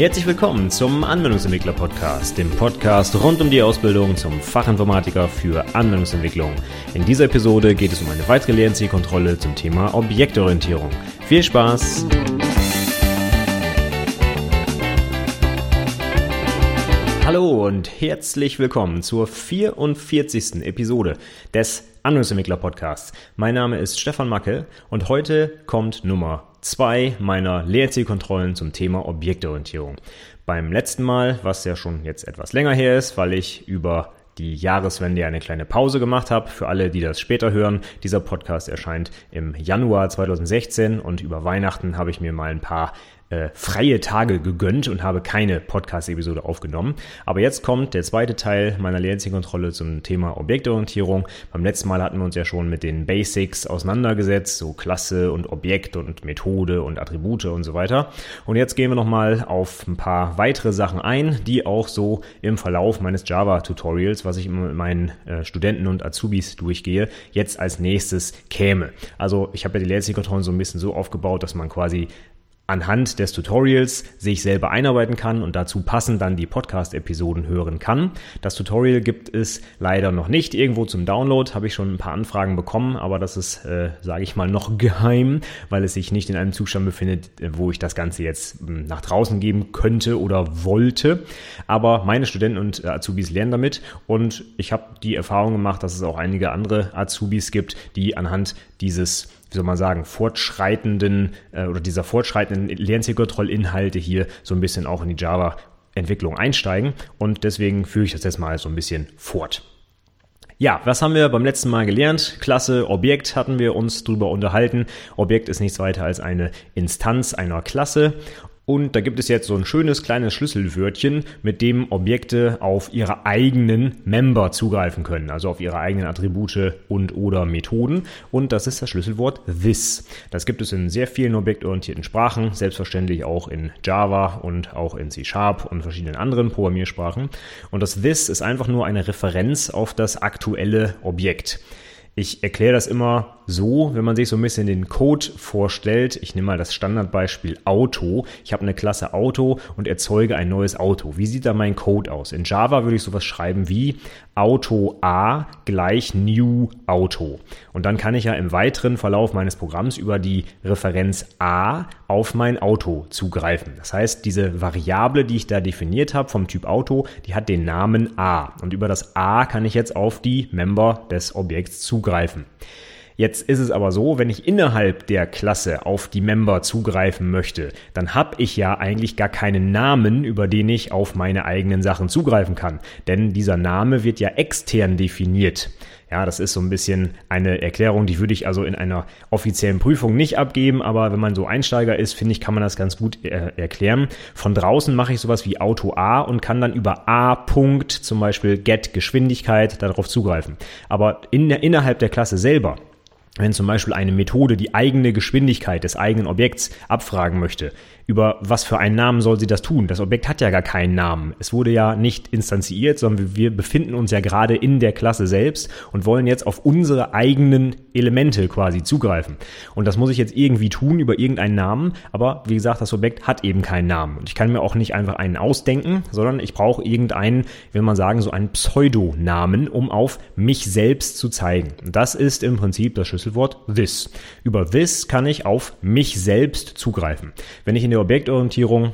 Herzlich willkommen zum Anwendungsentwickler Podcast, dem Podcast rund um die Ausbildung zum Fachinformatiker für Anwendungsentwicklung. In dieser Episode geht es um eine weitere Lernzielkontrolle zum Thema Objektorientierung. Viel Spaß! Hallo und herzlich willkommen zur 44. Episode des Anwendungsentwickler Podcasts. Mein Name ist Stefan Macke und heute kommt Nummer zwei meiner Lehrzielkontrollen zum Thema Objektorientierung. Beim letzten Mal, was ja schon jetzt etwas länger her ist, weil ich über die Jahreswende eine kleine Pause gemacht habe. Für alle, die das später hören, dieser Podcast erscheint im Januar 2016 und über Weihnachten habe ich mir mal ein paar äh, freie Tage gegönnt und habe keine Podcast-Episode aufgenommen. Aber jetzt kommt der zweite Teil meiner Lehrzielkontrolle zum Thema Objektorientierung. Beim letzten Mal hatten wir uns ja schon mit den Basics auseinandergesetzt, so Klasse und Objekt und Methode und Attribute und so weiter. Und jetzt gehen wir nochmal auf ein paar weitere Sachen ein, die auch so im Verlauf meines Java-Tutorials, was ich immer mit meinen äh, Studenten und Azubis durchgehe, jetzt als nächstes käme. Also ich habe ja die Lehrzielkontrollen so ein bisschen so aufgebaut, dass man quasi anhand des Tutorials sich selber einarbeiten kann und dazu passend dann die Podcast-Episoden hören kann. Das Tutorial gibt es leider noch nicht irgendwo zum Download, habe ich schon ein paar Anfragen bekommen, aber das ist, äh, sage ich mal, noch geheim, weil es sich nicht in einem Zustand befindet, wo ich das Ganze jetzt hm, nach draußen geben könnte oder wollte. Aber meine Studenten und Azubis lernen damit und ich habe die Erfahrung gemacht, dass es auch einige andere Azubis gibt, die anhand dieses wie soll man sagen, fortschreitenden äh, oder dieser fortschreitenden Lernzielkontrollinhalte hier so ein bisschen auch in die Java-Entwicklung einsteigen. Und deswegen führe ich das jetzt mal so ein bisschen fort. Ja, was haben wir beim letzten Mal gelernt? Klasse, Objekt hatten wir uns drüber unterhalten. Objekt ist nichts weiter als eine Instanz einer Klasse und da gibt es jetzt so ein schönes kleines Schlüsselwörtchen, mit dem Objekte auf ihre eigenen Member zugreifen können, also auf ihre eigenen Attribute und oder Methoden. Und das ist das Schlüsselwort this. Das gibt es in sehr vielen objektorientierten Sprachen, selbstverständlich auch in Java und auch in C Sharp und verschiedenen anderen Programmiersprachen. Und das this ist einfach nur eine Referenz auf das aktuelle Objekt. Ich erkläre das immer so, wenn man sich so ein bisschen den Code vorstellt. Ich nehme mal das Standardbeispiel Auto. Ich habe eine Klasse Auto und erzeuge ein neues Auto. Wie sieht da mein Code aus? In Java würde ich sowas schreiben wie Auto A gleich New Auto. Und dann kann ich ja im weiteren Verlauf meines Programms über die Referenz A auf mein Auto zugreifen. Das heißt, diese Variable, die ich da definiert habe vom Typ Auto, die hat den Namen A. Und über das A kann ich jetzt auf die Member des Objekts zugreifen. Jetzt ist es aber so, wenn ich innerhalb der Klasse auf die Member zugreifen möchte, dann habe ich ja eigentlich gar keinen Namen, über den ich auf meine eigenen Sachen zugreifen kann. Denn dieser Name wird ja extern definiert. Ja, das ist so ein bisschen eine Erklärung, die würde ich also in einer offiziellen Prüfung nicht abgeben, aber wenn man so Einsteiger ist, finde ich, kann man das ganz gut äh, erklären. Von draußen mache ich sowas wie Auto A und kann dann über A Punkt zum Beispiel Get Geschwindigkeit darauf zugreifen. Aber in, innerhalb der Klasse selber wenn zum Beispiel eine Methode die eigene Geschwindigkeit des eigenen Objekts abfragen möchte, über was für einen Namen soll sie das tun? Das Objekt hat ja gar keinen Namen. Es wurde ja nicht instanziert, sondern wir befinden uns ja gerade in der Klasse selbst und wollen jetzt auf unsere eigenen Elemente quasi zugreifen. Und das muss ich jetzt irgendwie tun über irgendeinen Namen, aber wie gesagt, das Objekt hat eben keinen Namen. Und ich kann mir auch nicht einfach einen ausdenken, sondern ich brauche irgendeinen, will man sagen, so einen Pseudonamen, um auf mich selbst zu zeigen. Und das ist im Prinzip das Schlüsselwort this. Über this kann ich auf mich selbst zugreifen. Wenn ich in der Objektorientierung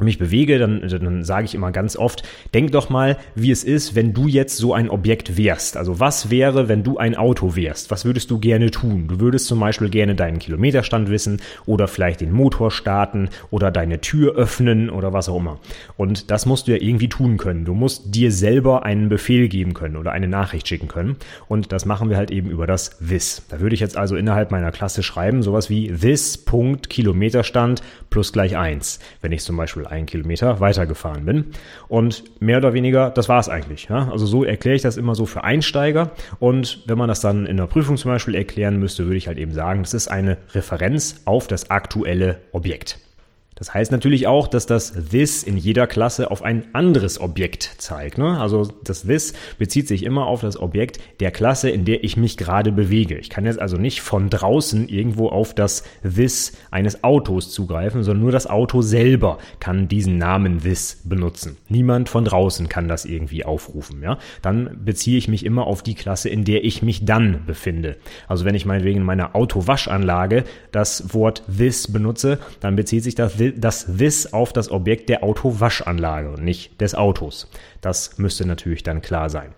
mich bewege, dann, dann sage ich immer ganz oft, denk doch mal, wie es ist, wenn du jetzt so ein Objekt wärst. Also was wäre, wenn du ein Auto wärst? Was würdest du gerne tun? Du würdest zum Beispiel gerne deinen Kilometerstand wissen oder vielleicht den Motor starten oder deine Tür öffnen oder was auch immer. Und das musst du ja irgendwie tun können. Du musst dir selber einen Befehl geben können oder eine Nachricht schicken können. Und das machen wir halt eben über das this. Da würde ich jetzt also innerhalb meiner Klasse schreiben, sowas wie this.kilometerstand plus gleich eins. Wenn ich zum Beispiel einen Kilometer weitergefahren bin. Und mehr oder weniger, das war es eigentlich. Ja? Also so erkläre ich das immer so für Einsteiger. Und wenn man das dann in der Prüfung zum Beispiel erklären müsste, würde ich halt eben sagen, das ist eine Referenz auf das aktuelle Objekt. Das heißt natürlich auch, dass das this in jeder Klasse auf ein anderes Objekt zeigt. Ne? Also das this bezieht sich immer auf das Objekt der Klasse, in der ich mich gerade bewege. Ich kann jetzt also nicht von draußen irgendwo auf das this eines Autos zugreifen, sondern nur das Auto selber kann diesen Namen this benutzen. Niemand von draußen kann das irgendwie aufrufen. Ja? Dann beziehe ich mich immer auf die Klasse, in der ich mich dann befinde. Also wenn ich meinetwegen in meiner Autowaschanlage das Wort this benutze, dann bezieht sich das, das this auf das Objekt der Autowaschanlage und nicht des Autos. Das müsste natürlich dann klar sein.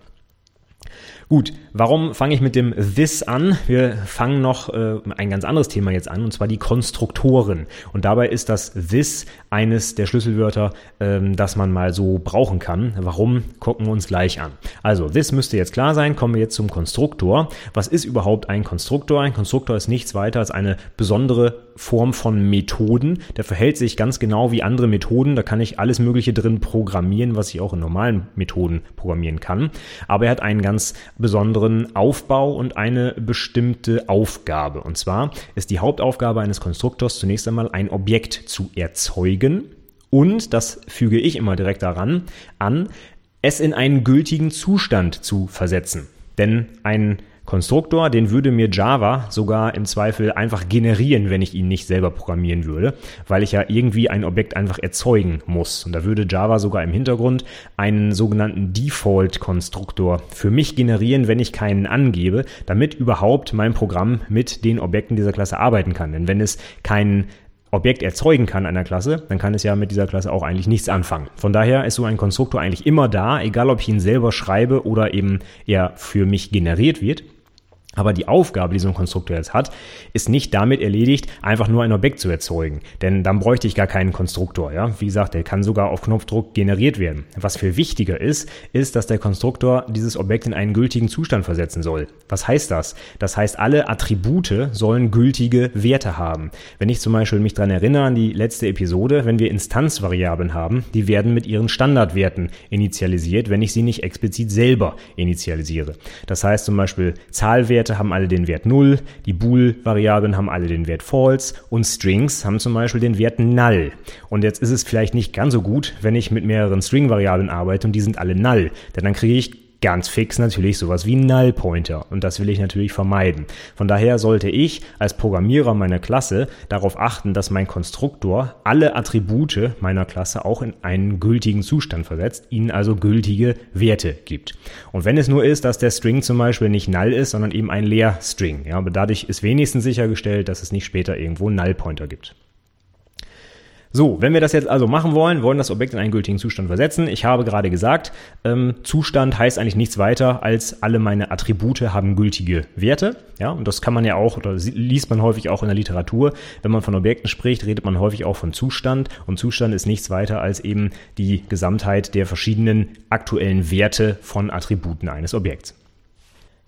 Gut, warum fange ich mit dem This an? Wir fangen noch äh, ein ganz anderes Thema jetzt an, und zwar die Konstruktoren. Und dabei ist das This eines der Schlüsselwörter, ähm, das man mal so brauchen kann. Warum, gucken wir uns gleich an. Also, This müsste jetzt klar sein. Kommen wir jetzt zum Konstruktor. Was ist überhaupt ein Konstruktor? Ein Konstruktor ist nichts weiter als eine besondere Form von Methoden. Der verhält sich ganz genau wie andere Methoden. Da kann ich alles Mögliche drin programmieren, was ich auch in normalen Methoden programmieren kann. Aber er hat einen ganz besonderen Aufbau und eine bestimmte Aufgabe. Und zwar ist die Hauptaufgabe eines Konstruktors zunächst einmal ein Objekt zu erzeugen und, das füge ich immer direkt daran, an, es in einen gültigen Zustand zu versetzen. Denn ein Konstruktor, den würde mir Java sogar im Zweifel einfach generieren, wenn ich ihn nicht selber programmieren würde, weil ich ja irgendwie ein Objekt einfach erzeugen muss. Und da würde Java sogar im Hintergrund einen sogenannten Default-Konstruktor für mich generieren, wenn ich keinen angebe, damit überhaupt mein Programm mit den Objekten dieser Klasse arbeiten kann. Denn wenn es keinen Objekt erzeugen kann einer Klasse, dann kann es ja mit dieser Klasse auch eigentlich nichts anfangen. Von daher ist so ein Konstruktor eigentlich immer da, egal ob ich ihn selber schreibe oder eben er für mich generiert wird. Aber die Aufgabe, die so ein Konstruktor jetzt hat, ist nicht damit erledigt, einfach nur ein Objekt zu erzeugen. Denn dann bräuchte ich gar keinen Konstruktor. Ja? Wie gesagt, der kann sogar auf Knopfdruck generiert werden. Was viel wichtiger ist, ist, dass der Konstruktor dieses Objekt in einen gültigen Zustand versetzen soll. Was heißt das? Das heißt, alle Attribute sollen gültige Werte haben. Wenn ich zum Beispiel mich daran erinnere an die letzte Episode, wenn wir Instanzvariablen haben, die werden mit ihren Standardwerten initialisiert, wenn ich sie nicht explizit selber initialisiere. Das heißt zum Beispiel Zahlwerte Werte haben alle den Wert 0, die Bool-Variablen haben alle den Wert false und Strings haben zum Beispiel den Wert null. Und jetzt ist es vielleicht nicht ganz so gut, wenn ich mit mehreren String-Variablen arbeite und die sind alle null, denn dann kriege ich ganz fix natürlich sowas wie Null Pointer und das will ich natürlich vermeiden. Von daher sollte ich als Programmierer meiner Klasse darauf achten, dass mein Konstruktor alle Attribute meiner Klasse auch in einen gültigen Zustand versetzt, ihnen also gültige Werte gibt. Und wenn es nur ist, dass der String zum Beispiel nicht Null ist, sondern eben ein Leer-String, ja, aber dadurch ist wenigstens sichergestellt, dass es nicht später irgendwo Null Pointer gibt. So, wenn wir das jetzt also machen wollen, wollen das Objekt in einen gültigen Zustand versetzen. Ich habe gerade gesagt, ähm, Zustand heißt eigentlich nichts weiter, als alle meine Attribute haben gültige Werte. Ja, und das kann man ja auch, oder liest man häufig auch in der Literatur. Wenn man von Objekten spricht, redet man häufig auch von Zustand. Und Zustand ist nichts weiter als eben die Gesamtheit der verschiedenen aktuellen Werte von Attributen eines Objekts.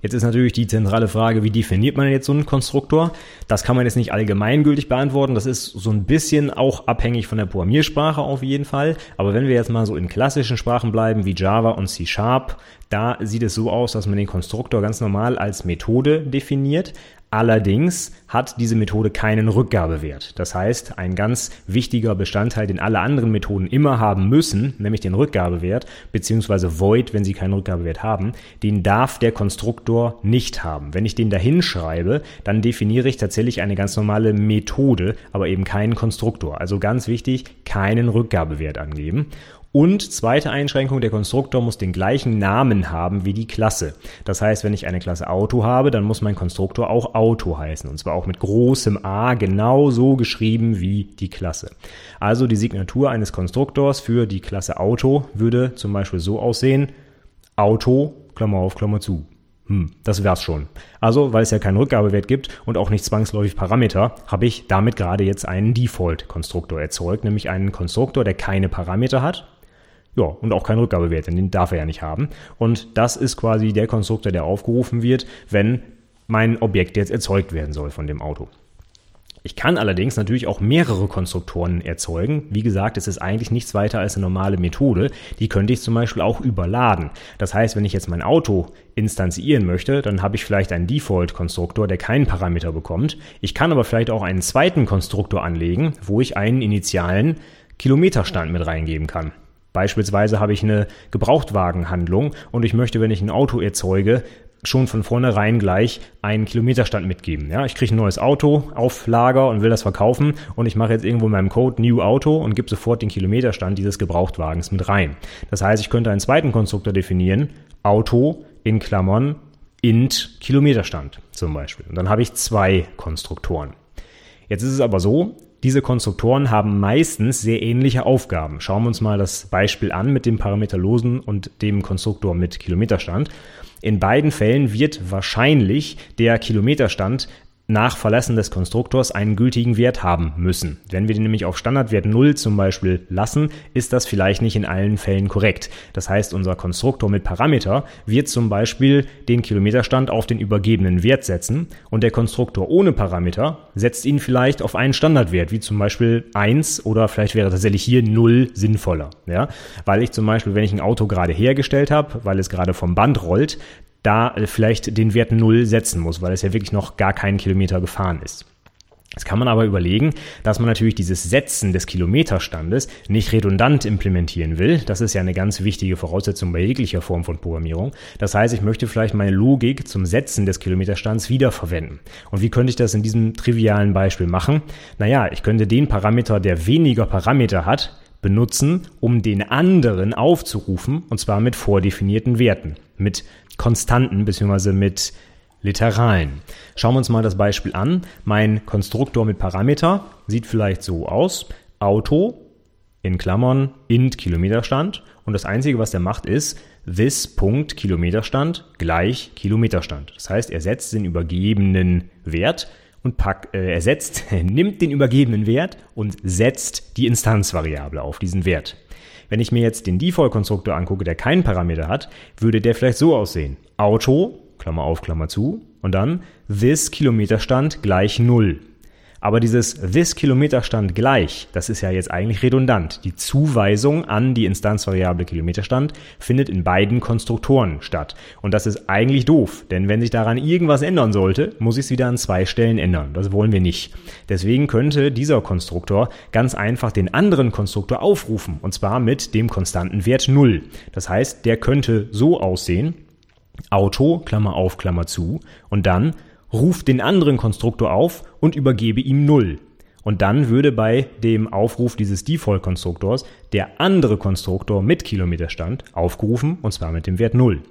Jetzt ist natürlich die zentrale Frage, wie definiert man jetzt so einen Konstruktor? Das kann man jetzt nicht allgemeingültig beantworten. Das ist so ein bisschen auch abhängig von der Programmiersprache auf jeden Fall. Aber wenn wir jetzt mal so in klassischen Sprachen bleiben wie Java und C Sharp, da sieht es so aus, dass man den Konstruktor ganz normal als Methode definiert. Allerdings hat diese Methode keinen Rückgabewert. Das heißt, ein ganz wichtiger Bestandteil, den alle anderen Methoden immer haben müssen, nämlich den Rückgabewert, beziehungsweise Void, wenn sie keinen Rückgabewert haben, den darf der Konstruktor nicht haben. Wenn ich den dahin schreibe, dann definiere ich tatsächlich eine ganz normale Methode, aber eben keinen Konstruktor. Also ganz wichtig, keinen Rückgabewert angeben. Und zweite Einschränkung, der Konstruktor muss den gleichen Namen haben wie die Klasse. Das heißt, wenn ich eine Klasse Auto habe, dann muss mein Konstruktor auch Auto heißen. Und zwar auch mit großem A, genau so geschrieben wie die Klasse. Also die Signatur eines Konstruktors für die Klasse Auto würde zum Beispiel so aussehen, Auto, Klammer auf, Klammer zu. Hm, das wär's schon. Also, weil es ja keinen Rückgabewert gibt und auch nicht zwangsläufig Parameter, habe ich damit gerade jetzt einen Default-Konstruktor erzeugt, nämlich einen Konstruktor, der keine Parameter hat, ja, und auch kein Rückgabewert, denn den darf er ja nicht haben. Und das ist quasi der Konstruktor, der aufgerufen wird, wenn mein Objekt jetzt erzeugt werden soll von dem Auto. Ich kann allerdings natürlich auch mehrere Konstruktoren erzeugen. Wie gesagt, es ist eigentlich nichts weiter als eine normale Methode. Die könnte ich zum Beispiel auch überladen. Das heißt, wenn ich jetzt mein Auto instanzieren möchte, dann habe ich vielleicht einen Default-Konstruktor, der keinen Parameter bekommt. Ich kann aber vielleicht auch einen zweiten Konstruktor anlegen, wo ich einen initialen Kilometerstand mit reingeben kann. Beispielsweise habe ich eine Gebrauchtwagenhandlung und ich möchte, wenn ich ein Auto erzeuge, schon von vornherein gleich einen Kilometerstand mitgeben. Ja, ich kriege ein neues Auto auf Lager und will das verkaufen und ich mache jetzt irgendwo in meinem Code New Auto und gebe sofort den Kilometerstand dieses Gebrauchtwagens mit rein. Das heißt, ich könnte einen zweiten Konstruktor definieren, Auto in Klammern int Kilometerstand zum Beispiel. Und dann habe ich zwei Konstruktoren. Jetzt ist es aber so, diese Konstruktoren haben meistens sehr ähnliche Aufgaben. Schauen wir uns mal das Beispiel an mit dem parameterlosen und dem Konstruktor mit Kilometerstand. In beiden Fällen wird wahrscheinlich der Kilometerstand nach Verlassen des Konstruktors einen gültigen Wert haben müssen. Wenn wir den nämlich auf Standardwert 0 zum Beispiel lassen, ist das vielleicht nicht in allen Fällen korrekt. Das heißt, unser Konstruktor mit Parameter wird zum Beispiel den Kilometerstand auf den übergebenen Wert setzen und der Konstruktor ohne Parameter setzt ihn vielleicht auf einen Standardwert, wie zum Beispiel 1 oder vielleicht wäre tatsächlich hier 0 sinnvoller. Ja? Weil ich zum Beispiel, wenn ich ein Auto gerade hergestellt habe, weil es gerade vom Band rollt, da äh, vielleicht den Wert 0 setzen muss, weil es ja wirklich noch gar keinen Kilometer gefahren ist. Jetzt kann man aber überlegen, dass man natürlich dieses Setzen des Kilometerstandes nicht redundant implementieren will. Das ist ja eine ganz wichtige Voraussetzung bei jeglicher Form von Programmierung. Das heißt, ich möchte vielleicht meine Logik zum Setzen des Kilometerstands wiederverwenden. Und wie könnte ich das in diesem trivialen Beispiel machen? Naja, ich könnte den Parameter, der weniger Parameter hat, benutzen, um den anderen aufzurufen, und zwar mit vordefinierten Werten, mit Konstanten bzw. mit Literalen. Schauen wir uns mal das Beispiel an. Mein Konstruktor mit Parameter sieht vielleicht so aus. Auto in Klammern int Kilometerstand und das einzige, was der macht, ist this Punkt Kilometerstand gleich Kilometerstand. Das heißt, er setzt den übergebenen Wert und packt, äh, ersetzt, nimmt den übergebenen Wert und setzt die Instanzvariable auf diesen Wert. Wenn ich mir jetzt den Default-Konstruktor angucke, der keinen Parameter hat, würde der vielleicht so aussehen. Auto, Klammer auf, Klammer zu, und dann this Kilometerstand gleich null. Aber dieses this Kilometerstand gleich, das ist ja jetzt eigentlich redundant. Die Zuweisung an die Instanzvariable Kilometerstand findet in beiden Konstruktoren statt. Und das ist eigentlich doof, denn wenn sich daran irgendwas ändern sollte, muss ich es wieder an zwei Stellen ändern. Das wollen wir nicht. Deswegen könnte dieser Konstruktor ganz einfach den anderen Konstruktor aufrufen, und zwar mit dem konstanten Wert 0. Das heißt, der könnte so aussehen, Auto, Klammer auf, Klammer zu, und dann ruf den anderen Konstruktor auf und übergebe ihm 0. Und dann würde bei dem Aufruf dieses Default-Konstruktors der andere Konstruktor mit Kilometerstand aufgerufen, und zwar mit dem Wert 0.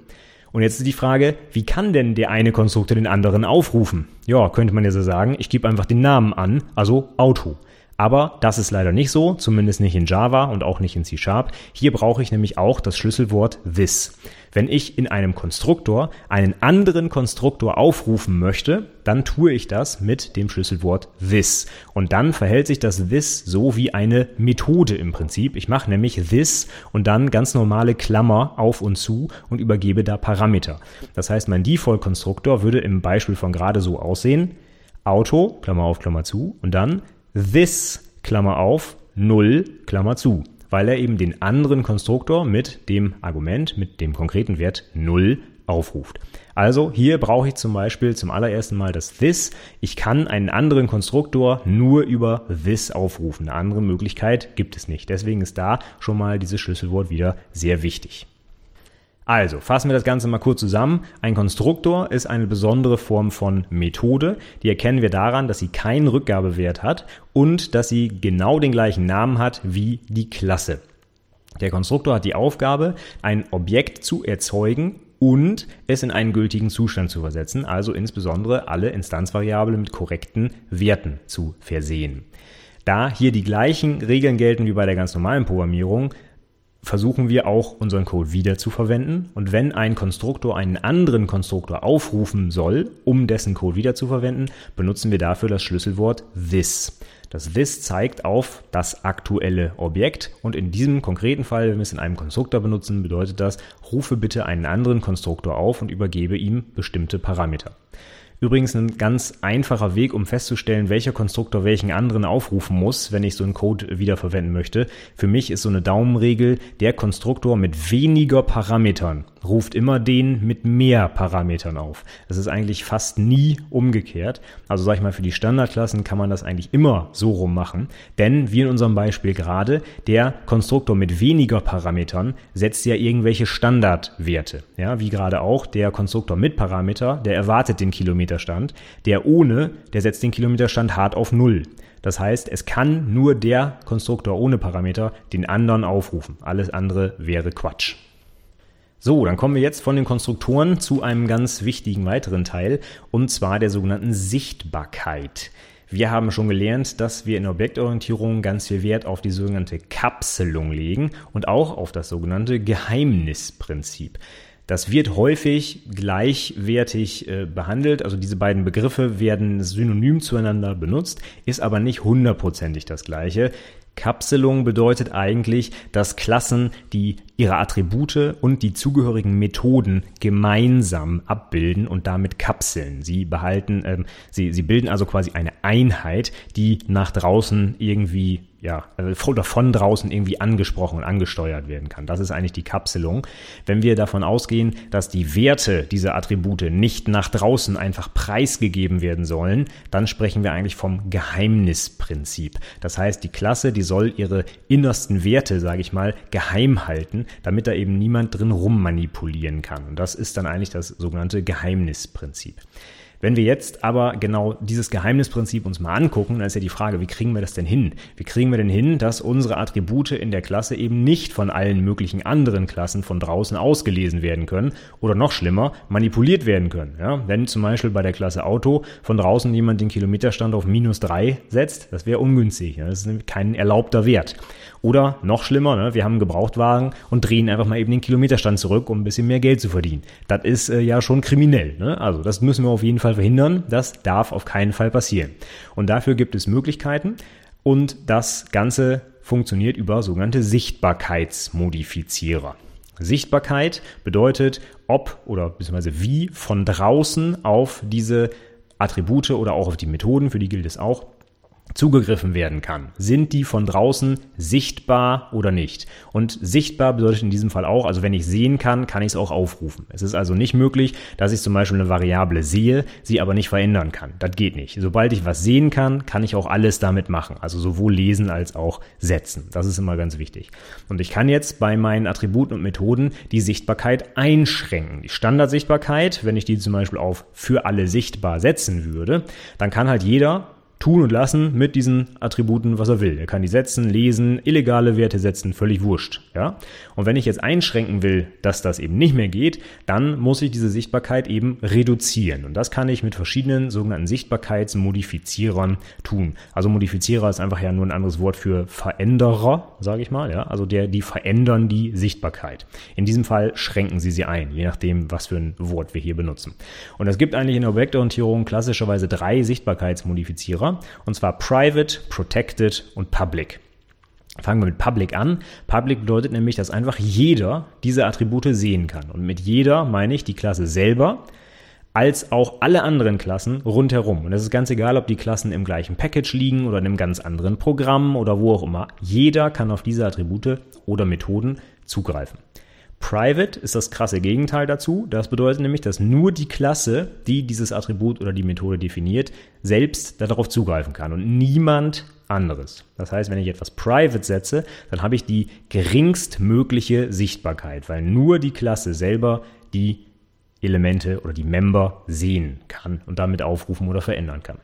Und jetzt ist die Frage, wie kann denn der eine Konstruktor den anderen aufrufen? Ja, könnte man ja so sagen, ich gebe einfach den Namen an, also Auto. Aber das ist leider nicht so, zumindest nicht in Java und auch nicht in C Sharp. Hier brauche ich nämlich auch das Schlüsselwort this. Wenn ich in einem Konstruktor einen anderen Konstruktor aufrufen möchte, dann tue ich das mit dem Schlüsselwort this. Und dann verhält sich das this so wie eine Methode im Prinzip. Ich mache nämlich this und dann ganz normale Klammer auf und zu und übergebe da Parameter. Das heißt, mein Default-Konstruktor würde im Beispiel von gerade so aussehen. Auto, Klammer auf, Klammer zu und dann this, Klammer auf, 0, Klammer zu, weil er eben den anderen Konstruktor mit dem Argument, mit dem konkreten Wert 0 aufruft. Also hier brauche ich zum Beispiel zum allerersten Mal das this. Ich kann einen anderen Konstruktor nur über this aufrufen. Eine andere Möglichkeit gibt es nicht. Deswegen ist da schon mal dieses Schlüsselwort wieder sehr wichtig. Also, fassen wir das Ganze mal kurz zusammen. Ein Konstruktor ist eine besondere Form von Methode. Die erkennen wir daran, dass sie keinen Rückgabewert hat und dass sie genau den gleichen Namen hat wie die Klasse. Der Konstruktor hat die Aufgabe, ein Objekt zu erzeugen und es in einen gültigen Zustand zu versetzen, also insbesondere alle Instanzvariablen mit korrekten Werten zu versehen. Da hier die gleichen Regeln gelten wie bei der ganz normalen Programmierung, versuchen wir auch unseren Code wieder zu verwenden. Und wenn ein Konstruktor einen anderen Konstruktor aufrufen soll, um dessen Code wieder zu verwenden, benutzen wir dafür das Schlüsselwort this. Das this zeigt auf das aktuelle Objekt und in diesem konkreten Fall, wenn wir es in einem Konstruktor benutzen, bedeutet das, rufe bitte einen anderen Konstruktor auf und übergebe ihm bestimmte Parameter. Übrigens ein ganz einfacher Weg, um festzustellen, welcher Konstruktor welchen anderen aufrufen muss, wenn ich so einen Code wiederverwenden möchte. Für mich ist so eine Daumenregel, der Konstruktor mit weniger Parametern ruft immer den mit mehr Parametern auf. Das ist eigentlich fast nie umgekehrt. Also sag ich mal, für die Standardklassen kann man das eigentlich immer so rum machen. Denn wie in unserem Beispiel gerade, der Konstruktor mit weniger Parametern setzt ja irgendwelche Standardwerte. Ja, wie gerade auch der Konstruktor mit Parameter, der erwartet den Kilometerstand. Der ohne, der setzt den Kilometerstand hart auf Null. Das heißt, es kann nur der Konstruktor ohne Parameter den anderen aufrufen. Alles andere wäre Quatsch. So, dann kommen wir jetzt von den Konstruktoren zu einem ganz wichtigen weiteren Teil, und zwar der sogenannten Sichtbarkeit. Wir haben schon gelernt, dass wir in Objektorientierung ganz viel Wert auf die sogenannte Kapselung legen und auch auf das sogenannte Geheimnisprinzip. Das wird häufig gleichwertig äh, behandelt, also diese beiden Begriffe werden synonym zueinander benutzt, ist aber nicht hundertprozentig das gleiche. Kapselung bedeutet eigentlich, dass Klassen, die ihre Attribute und die zugehörigen Methoden gemeinsam abbilden und damit kapseln. Sie behalten, ähm, sie, sie bilden also quasi eine Einheit, die nach draußen irgendwie ja, also oder von draußen irgendwie angesprochen und angesteuert werden kann. Das ist eigentlich die Kapselung. Wenn wir davon ausgehen, dass die Werte dieser Attribute nicht nach draußen einfach preisgegeben werden sollen, dann sprechen wir eigentlich vom Geheimnisprinzip. Das heißt, die Klasse, die soll ihre innersten Werte, sage ich mal, geheim halten, damit da eben niemand drin rummanipulieren kann. Und das ist dann eigentlich das sogenannte Geheimnisprinzip. Wenn wir jetzt aber genau dieses Geheimnisprinzip uns mal angucken, dann ist ja die Frage, wie kriegen wir das denn hin? Wie kriegen wir denn hin, dass unsere Attribute in der Klasse eben nicht von allen möglichen anderen Klassen von draußen ausgelesen werden können oder noch schlimmer, manipuliert werden können? Ja, wenn zum Beispiel bei der Klasse Auto von draußen jemand den Kilometerstand auf minus drei setzt, das wäre ungünstig. Ja? Das ist kein erlaubter Wert. Oder noch schlimmer, ne, wir haben einen Gebrauchtwagen und drehen einfach mal eben den Kilometerstand zurück, um ein bisschen mehr Geld zu verdienen. Das ist äh, ja schon kriminell. Ne? Also das müssen wir auf jeden Fall verhindern. Das darf auf keinen Fall passieren. Und dafür gibt es Möglichkeiten. Und das Ganze funktioniert über sogenannte Sichtbarkeitsmodifizierer. Sichtbarkeit bedeutet, ob oder beziehungsweise wie von draußen auf diese Attribute oder auch auf die Methoden, für die gilt es auch, zugegriffen werden kann. Sind die von draußen sichtbar oder nicht? Und sichtbar bedeutet in diesem Fall auch, also wenn ich sehen kann, kann ich es auch aufrufen. Es ist also nicht möglich, dass ich zum Beispiel eine Variable sehe, sie aber nicht verändern kann. Das geht nicht. Sobald ich was sehen kann, kann ich auch alles damit machen. Also sowohl lesen als auch setzen. Das ist immer ganz wichtig. Und ich kann jetzt bei meinen Attributen und Methoden die Sichtbarkeit einschränken. Die Standardsichtbarkeit, wenn ich die zum Beispiel auf für alle sichtbar setzen würde, dann kann halt jeder tun und lassen mit diesen Attributen, was er will. Er kann die setzen, lesen, illegale Werte setzen, völlig wurscht. Ja? Und wenn ich jetzt einschränken will, dass das eben nicht mehr geht, dann muss ich diese Sichtbarkeit eben reduzieren. Und das kann ich mit verschiedenen sogenannten Sichtbarkeitsmodifizierern tun. Also Modifizierer ist einfach ja nur ein anderes Wort für Veränderer, sage ich mal. Ja? Also der, die verändern die Sichtbarkeit. In diesem Fall schränken sie sie ein, je nachdem, was für ein Wort wir hier benutzen. Und es gibt eigentlich in der Objektorientierung klassischerweise drei Sichtbarkeitsmodifizierer. Server, und zwar Private, Protected und Public. Fangen wir mit Public an. Public bedeutet nämlich, dass einfach jeder diese Attribute sehen kann. Und mit jeder meine ich die Klasse selber, als auch alle anderen Klassen rundherum. Und es ist ganz egal, ob die Klassen im gleichen Package liegen oder in einem ganz anderen Programm oder wo auch immer. Jeder kann auf diese Attribute oder Methoden zugreifen. Private ist das krasse Gegenteil dazu. Das bedeutet nämlich, dass nur die Klasse, die dieses Attribut oder die Methode definiert, selbst darauf zugreifen kann und niemand anderes. Das heißt, wenn ich etwas Private setze, dann habe ich die geringstmögliche Sichtbarkeit, weil nur die Klasse selber die Elemente oder die Member sehen kann und damit aufrufen oder verändern kann.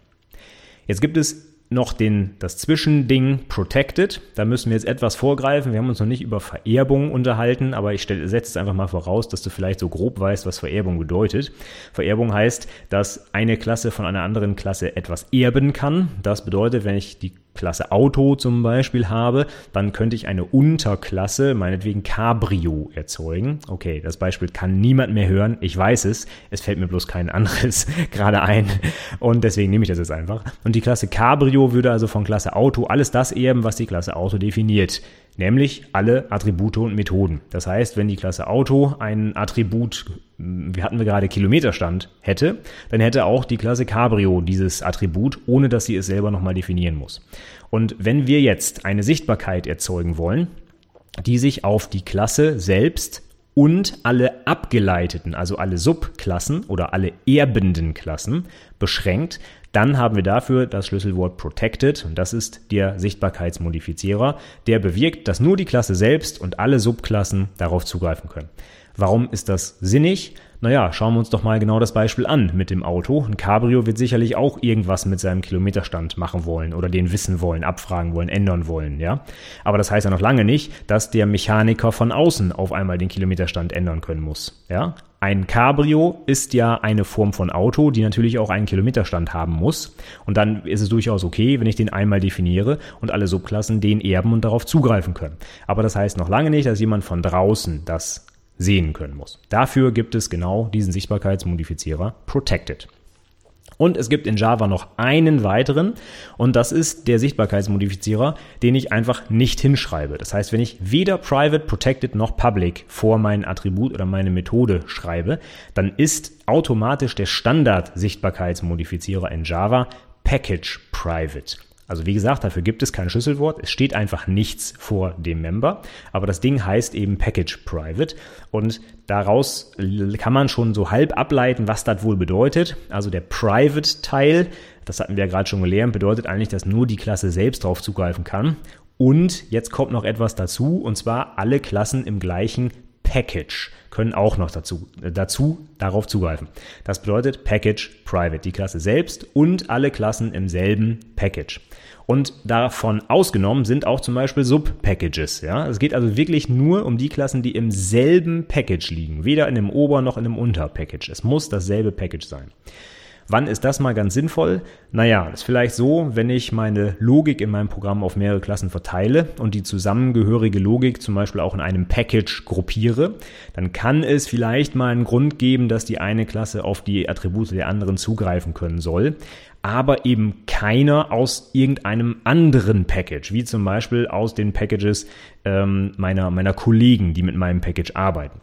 Jetzt gibt es noch den, das Zwischending Protected. Da müssen wir jetzt etwas vorgreifen. Wir haben uns noch nicht über Vererbung unterhalten, aber ich setze es einfach mal voraus, dass du vielleicht so grob weißt, was Vererbung bedeutet. Vererbung heißt, dass eine Klasse von einer anderen Klasse etwas erben kann. Das bedeutet, wenn ich die Klasse Auto zum Beispiel habe, dann könnte ich eine Unterklasse, meinetwegen Cabrio, erzeugen. Okay, das Beispiel kann niemand mehr hören. Ich weiß es. Es fällt mir bloß kein anderes gerade ein. Und deswegen nehme ich das jetzt einfach. Und die Klasse Cabrio würde also von Klasse Auto alles das erben, was die Klasse Auto definiert. Nämlich alle Attribute und Methoden. Das heißt, wenn die Klasse Auto ein Attribut, wir hatten wir gerade Kilometerstand, hätte, dann hätte auch die Klasse Cabrio dieses Attribut, ohne dass sie es selber nochmal definieren muss. Und wenn wir jetzt eine Sichtbarkeit erzeugen wollen, die sich auf die Klasse selbst und alle abgeleiteten, also alle Subklassen oder alle erbenden Klassen beschränkt, dann haben wir dafür das Schlüsselwort protected und das ist der Sichtbarkeitsmodifizierer, der bewirkt, dass nur die Klasse selbst und alle Subklassen darauf zugreifen können. Warum ist das sinnig? Naja, schauen wir uns doch mal genau das Beispiel an mit dem Auto. Ein Cabrio wird sicherlich auch irgendwas mit seinem Kilometerstand machen wollen oder den wissen wollen, abfragen wollen, ändern wollen, ja. Aber das heißt ja noch lange nicht, dass der Mechaniker von außen auf einmal den Kilometerstand ändern können muss, ja. Ein Cabrio ist ja eine Form von Auto, die natürlich auch einen Kilometerstand haben muss. Und dann ist es durchaus okay, wenn ich den einmal definiere und alle Subklassen den erben und darauf zugreifen können. Aber das heißt noch lange nicht, dass jemand von draußen das sehen können muss. Dafür gibt es genau diesen Sichtbarkeitsmodifizierer Protected. Und es gibt in Java noch einen weiteren und das ist der Sichtbarkeitsmodifizierer, den ich einfach nicht hinschreibe. Das heißt, wenn ich weder Private, Protected noch Public vor mein Attribut oder meine Methode schreibe, dann ist automatisch der Standard-Sichtbarkeitsmodifizierer in Java Package Private. Also wie gesagt, dafür gibt es kein Schlüsselwort. Es steht einfach nichts vor dem Member. Aber das Ding heißt eben Package Private. Und daraus kann man schon so halb ableiten, was das wohl bedeutet. Also der Private-Teil, das hatten wir ja gerade schon gelernt, bedeutet eigentlich, dass nur die Klasse selbst darauf zugreifen kann. Und jetzt kommt noch etwas dazu, und zwar alle Klassen im gleichen Package können auch noch dazu, äh, dazu darauf zugreifen. Das bedeutet Package Private, die Klasse selbst und alle Klassen im selben Package. Und davon ausgenommen sind auch zum Beispiel Sub-Packages. Ja? Es geht also wirklich nur um die Klassen, die im selben Package liegen. Weder in einem Ober- noch in einem Unter-Package. Es muss dasselbe Package sein. Wann ist das mal ganz sinnvoll? Naja, ist vielleicht so, wenn ich meine Logik in meinem Programm auf mehrere Klassen verteile und die zusammengehörige Logik zum Beispiel auch in einem Package gruppiere, dann kann es vielleicht mal einen Grund geben, dass die eine Klasse auf die Attribute der anderen zugreifen können soll aber eben keiner aus irgendeinem anderen Package, wie zum Beispiel aus den Packages ähm, meiner, meiner Kollegen, die mit meinem Package arbeiten.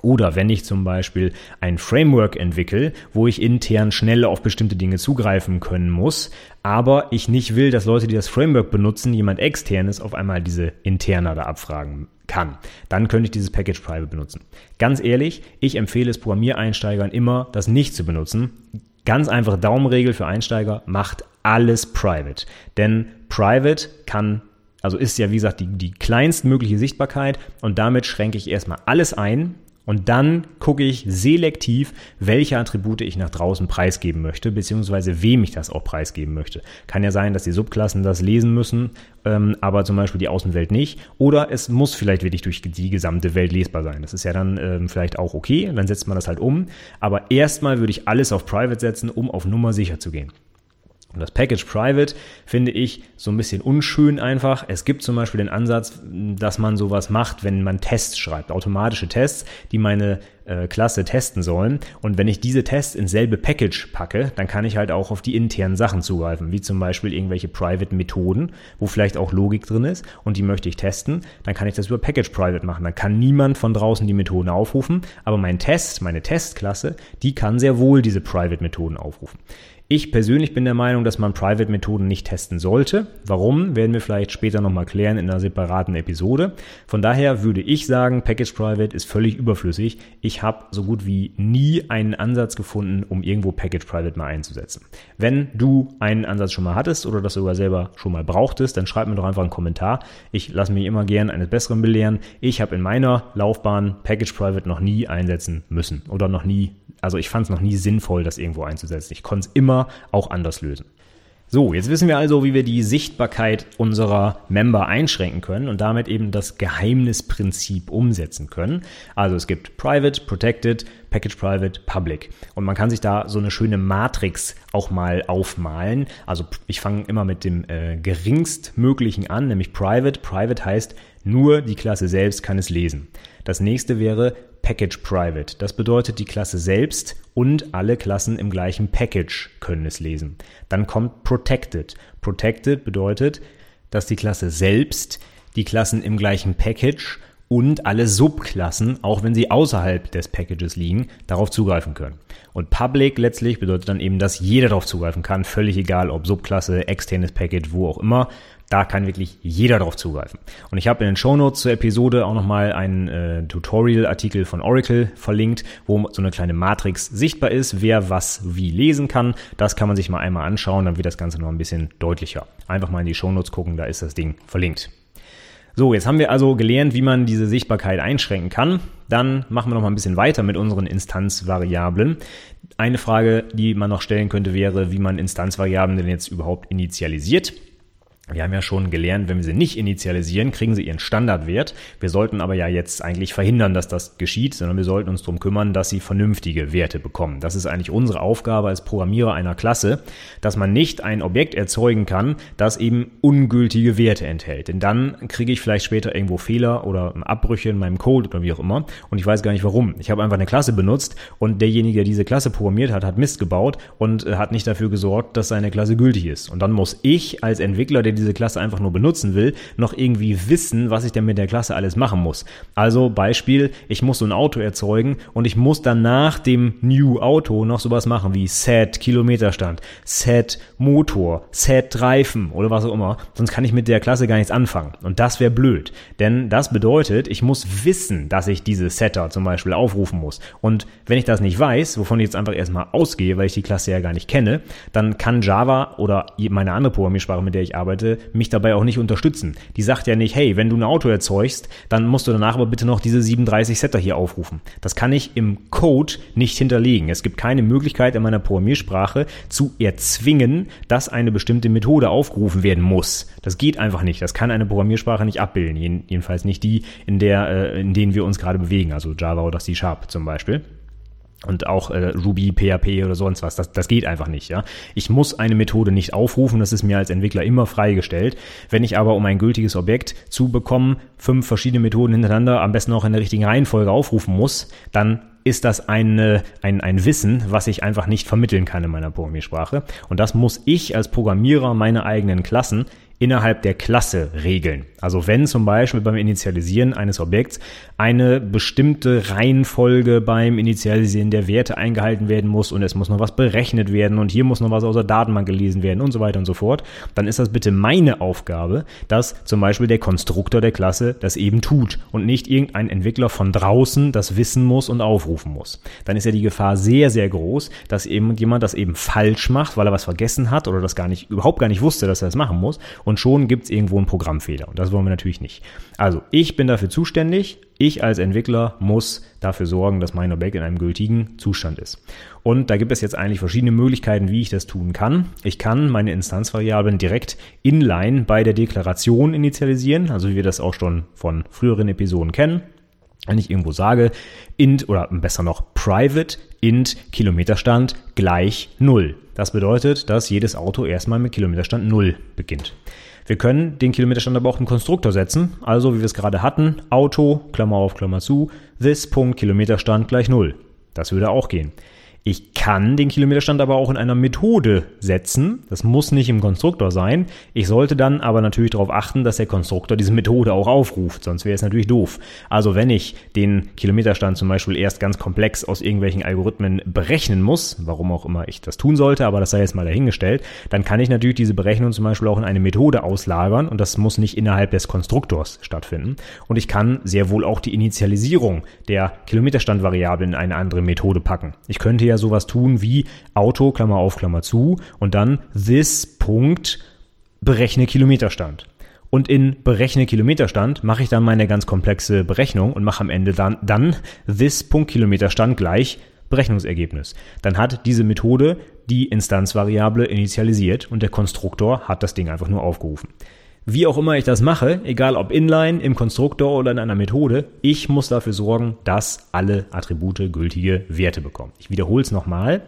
Oder wenn ich zum Beispiel ein Framework entwickle, wo ich intern schnell auf bestimmte Dinge zugreifen können muss, aber ich nicht will, dass Leute, die das Framework benutzen, jemand externes auf einmal diese interner da abfragen kann, dann könnte ich dieses Package Private benutzen. Ganz ehrlich, ich empfehle es Programmiereinsteigern immer, das nicht zu benutzen. Ganz einfache Daumenregel für Einsteiger, macht alles private. Denn private kann also ist ja, wie gesagt, die, die kleinstmögliche Sichtbarkeit und damit schränke ich erstmal alles ein, und dann gucke ich selektiv, welche Attribute ich nach draußen preisgeben möchte, beziehungsweise wem ich das auch preisgeben möchte. Kann ja sein, dass die Subklassen das lesen müssen, ähm, aber zum Beispiel die Außenwelt nicht. Oder es muss vielleicht wirklich durch die gesamte Welt lesbar sein. Das ist ja dann ähm, vielleicht auch okay, dann setzt man das halt um. Aber erstmal würde ich alles auf Private setzen, um auf Nummer sicher zu gehen. Und das Package Private finde ich so ein bisschen unschön einfach. Es gibt zum Beispiel den Ansatz, dass man sowas macht, wenn man Tests schreibt, automatische Tests, die meine äh, Klasse testen sollen. Und wenn ich diese Tests ins selbe Package packe, dann kann ich halt auch auf die internen Sachen zugreifen, wie zum Beispiel irgendwelche Private Methoden, wo vielleicht auch Logik drin ist und die möchte ich testen. Dann kann ich das über Package Private machen. Dann kann niemand von draußen die Methoden aufrufen, aber mein Test, meine Testklasse, die kann sehr wohl diese Private Methoden aufrufen. Ich persönlich bin der Meinung, dass man Private-Methoden nicht testen sollte. Warum, werden wir vielleicht später nochmal klären in einer separaten Episode. Von daher würde ich sagen, Package Private ist völlig überflüssig. Ich habe so gut wie nie einen Ansatz gefunden, um irgendwo Package Private mal einzusetzen. Wenn du einen Ansatz schon mal hattest oder das sogar selber schon mal brauchtest, dann schreib mir doch einfach einen Kommentar. Ich lasse mich immer gern eines Besseren belehren. Ich habe in meiner Laufbahn Package Private noch nie einsetzen müssen oder noch nie also ich fand es noch nie sinnvoll, das irgendwo einzusetzen. Ich konnte es immer auch anders lösen. So, jetzt wissen wir also, wie wir die Sichtbarkeit unserer Member einschränken können und damit eben das Geheimnisprinzip umsetzen können. Also es gibt Private, Protected, Package Private, Public. Und man kann sich da so eine schöne Matrix auch mal aufmalen. Also ich fange immer mit dem äh, geringstmöglichen an, nämlich Private. Private heißt, nur die Klasse selbst kann es lesen. Das nächste wäre Package Private. Das bedeutet, die Klasse selbst und alle Klassen im gleichen Package können es lesen. Dann kommt Protected. Protected bedeutet, dass die Klasse selbst die Klassen im gleichen Package und alle Subklassen, auch wenn sie außerhalb des Packages liegen, darauf zugreifen können. Und Public letztlich bedeutet dann eben, dass jeder darauf zugreifen kann, völlig egal ob Subklasse, externes Package, wo auch immer. Da kann wirklich jeder darauf zugreifen. Und ich habe in den Shownotes zur Episode auch nochmal einen äh, Tutorial-Artikel von Oracle verlinkt, wo so eine kleine Matrix sichtbar ist, wer was wie lesen kann. Das kann man sich mal einmal anschauen, dann wird das Ganze noch ein bisschen deutlicher. Einfach mal in die Shownotes gucken, da ist das Ding verlinkt. So, jetzt haben wir also gelernt, wie man diese Sichtbarkeit einschränken kann. Dann machen wir noch mal ein bisschen weiter mit unseren Instanzvariablen. Eine Frage, die man noch stellen könnte, wäre, wie man Instanzvariablen denn jetzt überhaupt initialisiert. Wir haben ja schon gelernt, wenn wir sie nicht initialisieren, kriegen sie ihren Standardwert. Wir sollten aber ja jetzt eigentlich verhindern, dass das geschieht, sondern wir sollten uns darum kümmern, dass sie vernünftige Werte bekommen. Das ist eigentlich unsere Aufgabe als Programmierer einer Klasse, dass man nicht ein Objekt erzeugen kann, das eben ungültige Werte enthält. Denn dann kriege ich vielleicht später irgendwo Fehler oder Abbrüche in meinem Code oder wie auch immer und ich weiß gar nicht warum. Ich habe einfach eine Klasse benutzt und derjenige, der diese Klasse programmiert hat, hat Mist gebaut und äh, hat nicht dafür gesorgt, dass seine Klasse gültig ist. Und dann muss ich als Entwickler, der diese Klasse einfach nur benutzen will, noch irgendwie wissen, was ich denn mit der Klasse alles machen muss. Also Beispiel, ich muss so ein Auto erzeugen und ich muss dann nach dem New Auto noch sowas machen wie Set Kilometerstand, Set Motor, Set Reifen oder was auch immer. Sonst kann ich mit der Klasse gar nichts anfangen. Und das wäre blöd. Denn das bedeutet, ich muss wissen, dass ich diese Setter zum Beispiel aufrufen muss. Und wenn ich das nicht weiß, wovon ich jetzt einfach erstmal ausgehe, weil ich die Klasse ja gar nicht kenne, dann kann Java oder meine andere Programmiersprache, mit der ich arbeite, mich dabei auch nicht unterstützen. Die sagt ja nicht, hey, wenn du ein Auto erzeugst, dann musst du danach aber bitte noch diese 37 Setter hier aufrufen. Das kann ich im Code nicht hinterlegen. Es gibt keine Möglichkeit in meiner Programmiersprache zu erzwingen, dass eine bestimmte Methode aufgerufen werden muss. Das geht einfach nicht. Das kann eine Programmiersprache nicht abbilden. Jedenfalls nicht die, in der, äh, in denen wir uns gerade bewegen, also Java oder C Sharp zum Beispiel und auch äh, Ruby, PHP oder sonst was. Das, das geht einfach nicht. Ja, ich muss eine Methode nicht aufrufen. Das ist mir als Entwickler immer freigestellt. Wenn ich aber um ein gültiges Objekt zu bekommen fünf verschiedene Methoden hintereinander, am besten auch in der richtigen Reihenfolge aufrufen muss, dann ist das eine, ein, ein Wissen, was ich einfach nicht vermitteln kann in meiner Programmiersprache. Und das muss ich als Programmierer meiner eigenen Klassen innerhalb der Klasse regeln. Also wenn zum Beispiel beim Initialisieren eines Objekts eine bestimmte Reihenfolge beim Initialisieren der Werte eingehalten werden muss und es muss noch was berechnet werden und hier muss noch was aus der Datenbank gelesen werden und so weiter und so fort, dann ist das bitte meine Aufgabe, dass zum Beispiel der Konstruktor der Klasse das eben tut und nicht irgendein Entwickler von draußen das wissen muss und aufrufen muss. Dann ist ja die Gefahr sehr, sehr groß, dass eben jemand das eben falsch macht, weil er was vergessen hat oder das gar nicht, überhaupt gar nicht wusste, dass er das machen muss und schon gibt es irgendwo einen Programmfehler. Und das wollen wir natürlich nicht. Also, ich bin dafür zuständig. Ich als Entwickler muss dafür sorgen, dass mein Objekt in einem gültigen Zustand ist. Und da gibt es jetzt eigentlich verschiedene Möglichkeiten, wie ich das tun kann. Ich kann meine Instanzvariablen direkt inline bei der Deklaration initialisieren, also wie wir das auch schon von früheren Episoden kennen. Wenn ich irgendwo sage, int oder besser noch private int Kilometerstand gleich null. Das bedeutet, dass jedes Auto erstmal mit Kilometerstand 0 beginnt. Wir können den Kilometerstand aber auch im Konstruktor setzen, also wie wir es gerade hatten, Auto, Klammer auf, Klammer zu, this, Punkt, Kilometerstand gleich 0. Das würde auch gehen. Ich kann den Kilometerstand aber auch in einer Methode setzen. Das muss nicht im Konstruktor sein. Ich sollte dann aber natürlich darauf achten, dass der Konstruktor diese Methode auch aufruft, sonst wäre es natürlich doof. Also wenn ich den Kilometerstand zum Beispiel erst ganz komplex aus irgendwelchen Algorithmen berechnen muss, warum auch immer ich das tun sollte, aber das sei jetzt mal dahingestellt, dann kann ich natürlich diese Berechnung zum Beispiel auch in eine Methode auslagern und das muss nicht innerhalb des Konstruktors stattfinden. Und ich kann sehr wohl auch die Initialisierung der Kilometerstandvariable in eine andere Methode packen. Ich könnte ja sowas tun wie Auto, Klammer auf, Klammer zu und dann this Punkt berechne Kilometerstand. Und in berechne Kilometerstand mache ich dann meine ganz komplexe Berechnung und mache am Ende dann, dann this Punkt Kilometerstand gleich Berechnungsergebnis. Dann hat diese Methode die Instanzvariable initialisiert und der Konstruktor hat das Ding einfach nur aufgerufen. Wie auch immer ich das mache, egal ob inline, im Konstruktor oder in einer Methode, ich muss dafür sorgen, dass alle Attribute gültige Werte bekommen. Ich wiederhole es nochmal,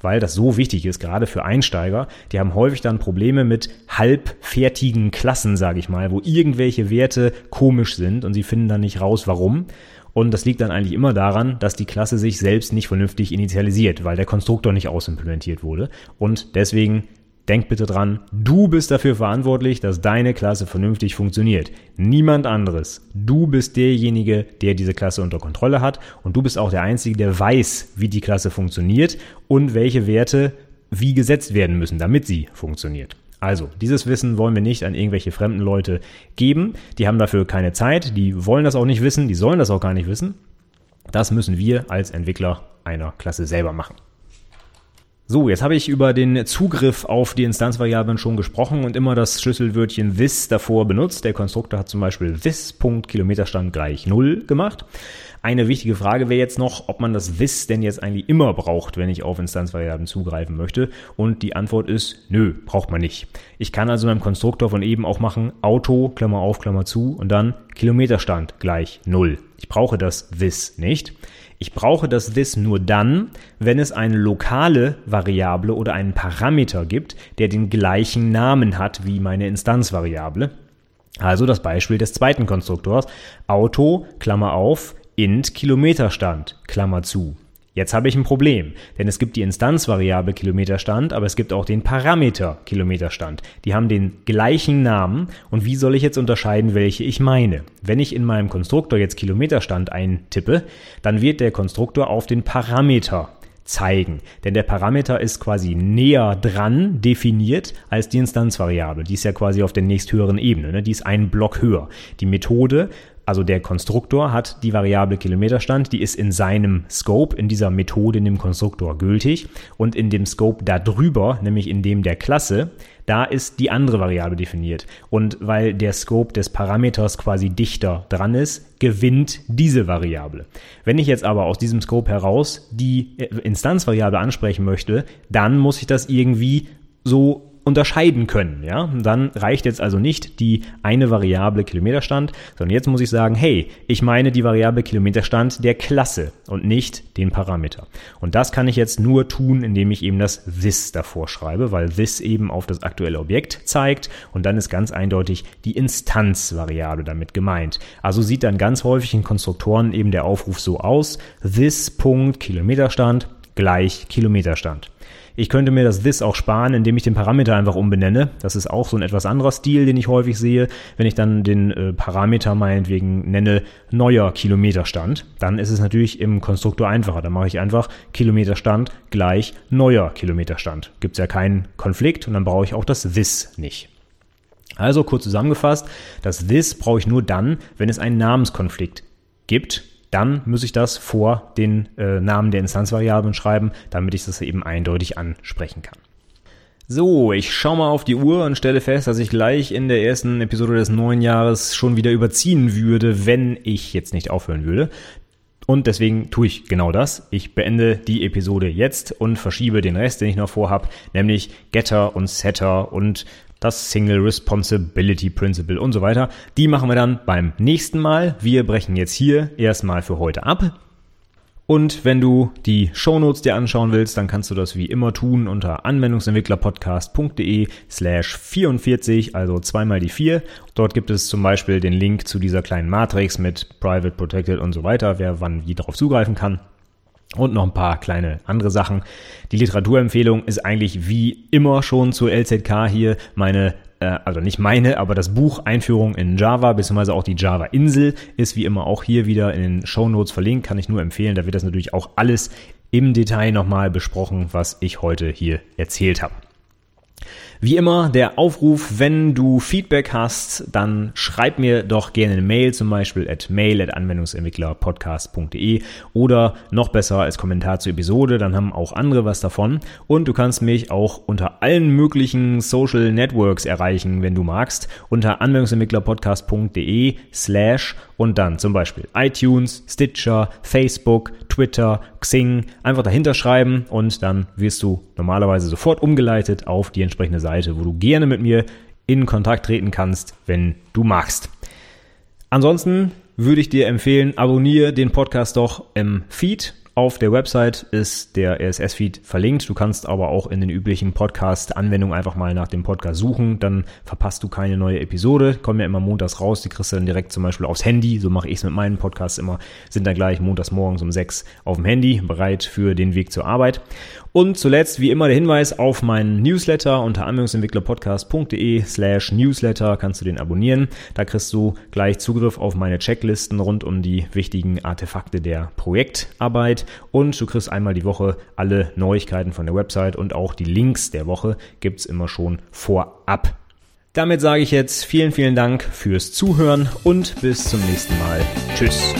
weil das so wichtig ist, gerade für Einsteiger. Die haben häufig dann Probleme mit halbfertigen Klassen, sage ich mal, wo irgendwelche Werte komisch sind und sie finden dann nicht raus, warum. Und das liegt dann eigentlich immer daran, dass die Klasse sich selbst nicht vernünftig initialisiert, weil der Konstruktor nicht ausimplementiert wurde. Und deswegen denk bitte dran, du bist dafür verantwortlich, dass deine Klasse vernünftig funktioniert. Niemand anderes. Du bist derjenige, der diese Klasse unter Kontrolle hat und du bist auch der Einzige, der weiß, wie die Klasse funktioniert und welche Werte wie gesetzt werden müssen, damit sie funktioniert. Also, dieses Wissen wollen wir nicht an irgendwelche fremden Leute geben. Die haben dafür keine Zeit, die wollen das auch nicht wissen, die sollen das auch gar nicht wissen. Das müssen wir als Entwickler einer Klasse selber machen. So, jetzt habe ich über den Zugriff auf die Instanzvariablen schon gesprochen und immer das Schlüsselwörtchen this davor benutzt. Der Konstruktor hat zum Beispiel this.kilometerstand gleich 0 gemacht. Eine wichtige Frage wäre jetzt noch, ob man das this denn jetzt eigentlich immer braucht, wenn ich auf Instanzvariablen zugreifen möchte. Und die Antwort ist, nö, braucht man nicht. Ich kann also meinem Konstruktor von eben auch machen, Auto, Klammer auf, Klammer zu und dann Kilometerstand gleich 0. Ich brauche das this nicht. Ich brauche das this nur dann, wenn es eine lokale Variable oder einen Parameter gibt, der den gleichen Namen hat wie meine Instanzvariable. Also das Beispiel des zweiten Konstruktors. Auto, Klammer auf, int Kilometerstand, Klammer zu. Jetzt habe ich ein Problem, denn es gibt die Instanzvariable Kilometerstand, aber es gibt auch den Parameter Kilometerstand. Die haben den gleichen Namen und wie soll ich jetzt unterscheiden, welche ich meine? Wenn ich in meinem Konstruktor jetzt Kilometerstand eintippe, dann wird der Konstruktor auf den Parameter zeigen. Denn der Parameter ist quasi näher dran definiert als die Instanzvariable. Die ist ja quasi auf der nächsthöheren Ebene. Ne? Die ist einen Block höher. Die Methode also der Konstruktor hat die Variable Kilometerstand, die ist in seinem Scope, in dieser Methode, in dem Konstruktor gültig. Und in dem Scope darüber, nämlich in dem der Klasse, da ist die andere Variable definiert. Und weil der Scope des Parameters quasi dichter dran ist, gewinnt diese Variable. Wenn ich jetzt aber aus diesem Scope heraus die Instanzvariable ansprechen möchte, dann muss ich das irgendwie so unterscheiden können. Ja? Dann reicht jetzt also nicht die eine Variable Kilometerstand, sondern jetzt muss ich sagen, hey, ich meine die Variable Kilometerstand der Klasse und nicht den Parameter. Und das kann ich jetzt nur tun, indem ich eben das this davor schreibe, weil this eben auf das aktuelle Objekt zeigt und dann ist ganz eindeutig die Instanzvariable damit gemeint. Also sieht dann ganz häufig in Konstruktoren eben der Aufruf so aus, this.Kilometerstand gleich Kilometerstand. Ich könnte mir das this auch sparen, indem ich den Parameter einfach umbenenne. Das ist auch so ein etwas anderer Stil, den ich häufig sehe. Wenn ich dann den äh, Parameter meinetwegen nenne neuer Kilometerstand, dann ist es natürlich im Konstruktor einfacher. Da mache ich einfach Kilometerstand gleich neuer Kilometerstand. Gibt es ja keinen Konflikt und dann brauche ich auch das this nicht. Also kurz zusammengefasst, das this brauche ich nur dann, wenn es einen Namenskonflikt gibt dann muss ich das vor den äh, Namen der Instanzvariablen schreiben, damit ich das eben eindeutig ansprechen kann. So, ich schaue mal auf die Uhr und stelle fest, dass ich gleich in der ersten Episode des neuen Jahres schon wieder überziehen würde, wenn ich jetzt nicht aufhören würde. Und deswegen tue ich genau das. Ich beende die Episode jetzt und verschiebe den Rest, den ich noch vorhab, nämlich Getter und Setter und das Single Responsibility Principle und so weiter. Die machen wir dann beim nächsten Mal. Wir brechen jetzt hier erstmal für heute ab. Und wenn du die Shownotes dir anschauen willst, dann kannst du das wie immer tun unter anwendungsentwicklerpodcast.de slash 44, also zweimal die vier. Dort gibt es zum Beispiel den Link zu dieser kleinen Matrix mit Private, Protected und so weiter, wer wann wie darauf zugreifen kann und noch ein paar kleine andere Sachen. Die Literaturempfehlung ist eigentlich wie immer schon zur LZK hier meine äh, also nicht meine, aber das Buch Einführung in Java, beziehungsweise auch die Java-Insel ist wie immer auch hier wieder in den Show Notes verlinkt, kann ich nur empfehlen. Da wird das natürlich auch alles im Detail nochmal besprochen, was ich heute hier erzählt habe. Wie immer der Aufruf, wenn du Feedback hast, dann schreib mir doch gerne eine Mail, zum Beispiel at mail at anwendungsentwicklerpodcast.de oder noch besser als Kommentar zur Episode, dann haben auch andere was davon. Und du kannst mich auch unter allen möglichen Social Networks erreichen, wenn du magst, unter anwendungsentwicklerpodcast.de slash und dann zum Beispiel iTunes, Stitcher, Facebook, Twitter, Xing, einfach dahinter schreiben und dann wirst du normalerweise sofort umgeleitet auf die entsprechende Seite, wo du gerne mit mir in Kontakt treten kannst, wenn du magst. Ansonsten würde ich dir empfehlen, abonniere den Podcast doch im Feed auf der Website ist der RSS-Feed verlinkt. Du kannst aber auch in den üblichen Podcast-Anwendungen einfach mal nach dem Podcast suchen. Dann verpasst du keine neue Episode. Kommen ja immer montags raus. Die kriegst du dann direkt zum Beispiel aufs Handy. So mache ich es mit meinen Podcasts immer. Sind dann gleich montags morgens um sechs auf dem Handy bereit für den Weg zur Arbeit. Und zuletzt, wie immer, der Hinweis auf meinen Newsletter unter anwendungsentwicklerpodcast.de slash Newsletter kannst du den abonnieren. Da kriegst du gleich Zugriff auf meine Checklisten rund um die wichtigen Artefakte der Projektarbeit und du kriegst einmal die Woche alle Neuigkeiten von der Website und auch die Links der Woche gibt's immer schon vorab. Damit sage ich jetzt vielen, vielen Dank fürs Zuhören und bis zum nächsten Mal. Tschüss.